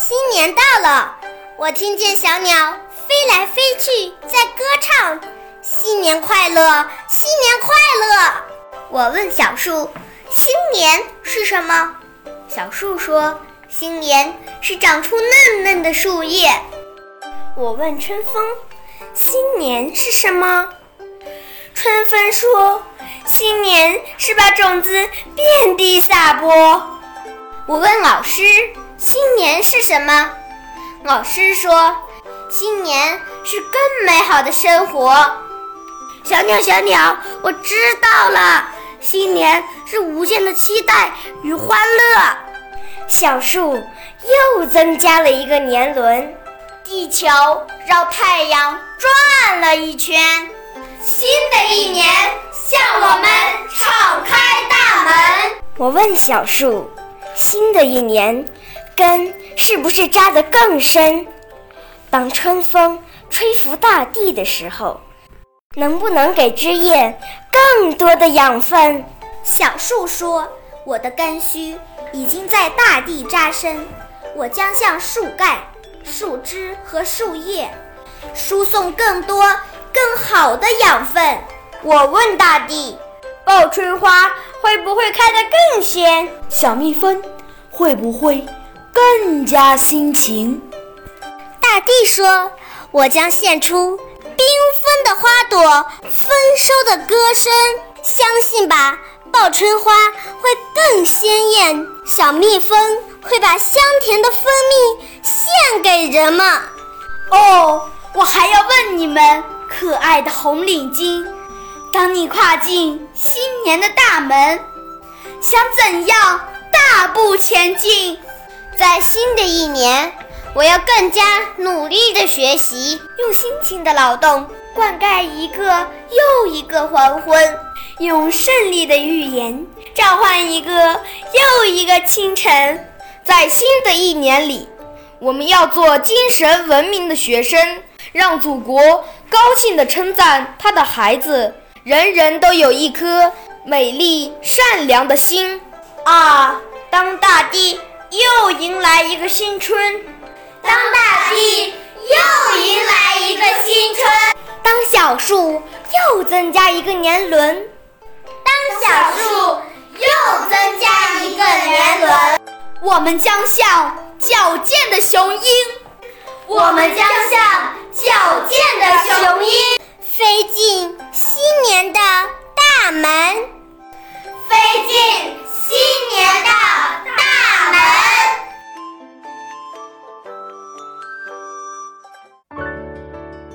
新年到了，我听见小鸟飞来飞去，在歌唱：“新年快乐，新年快乐！”我问小树：“新年是什么？”小树说：“新年是长出嫩嫩的树叶。”我问春风：“新年是什么？”春风说：“新年是把种子遍地撒播。”我问老师：“新年是什么？”老师说：“新年是更美好的生活。”小鸟，小鸟，我知道了。新年是无限的期待与欢乐。小树又增加了一个年轮，地球绕太阳转了一圈。新的一年向我们敞开大门。我问小树：“新的一年，根是不是扎得更深？当春风吹拂大地的时候，能不能给枝叶？”更多的养分。小树说：“我的根须已经在大地扎深，我将向树干、树枝和树叶输送更多、更好的养分。”我问大地：“报春花会不会开得更鲜？小蜜蜂会不会更加辛勤？”大地说：“我将献出。”缤纷的花朵，丰收的歌声，相信吧，报春花会更鲜艳。小蜜蜂会把香甜的蜂蜜献给人们。哦，我还要问你们，可爱的红领巾，当你跨进新年的大门，想怎样大步前进？在新的一年。我要更加努力的学习，用辛勤的劳动灌溉一个又一个黄昏，用胜利的预言召唤一个又一个清晨。在新的一年里，我们要做精神文明的学生，让祖国高兴地称赞他的孩子，人人都有一颗美丽善良的心。啊，当大地又迎来一个新春。当大地又迎来一个新春，当小树又增加一个年轮，当小树又增加一个年轮，我们将像矫健的雄鹰，我们将像矫健的雄鹰，飞进新年的大门，飞进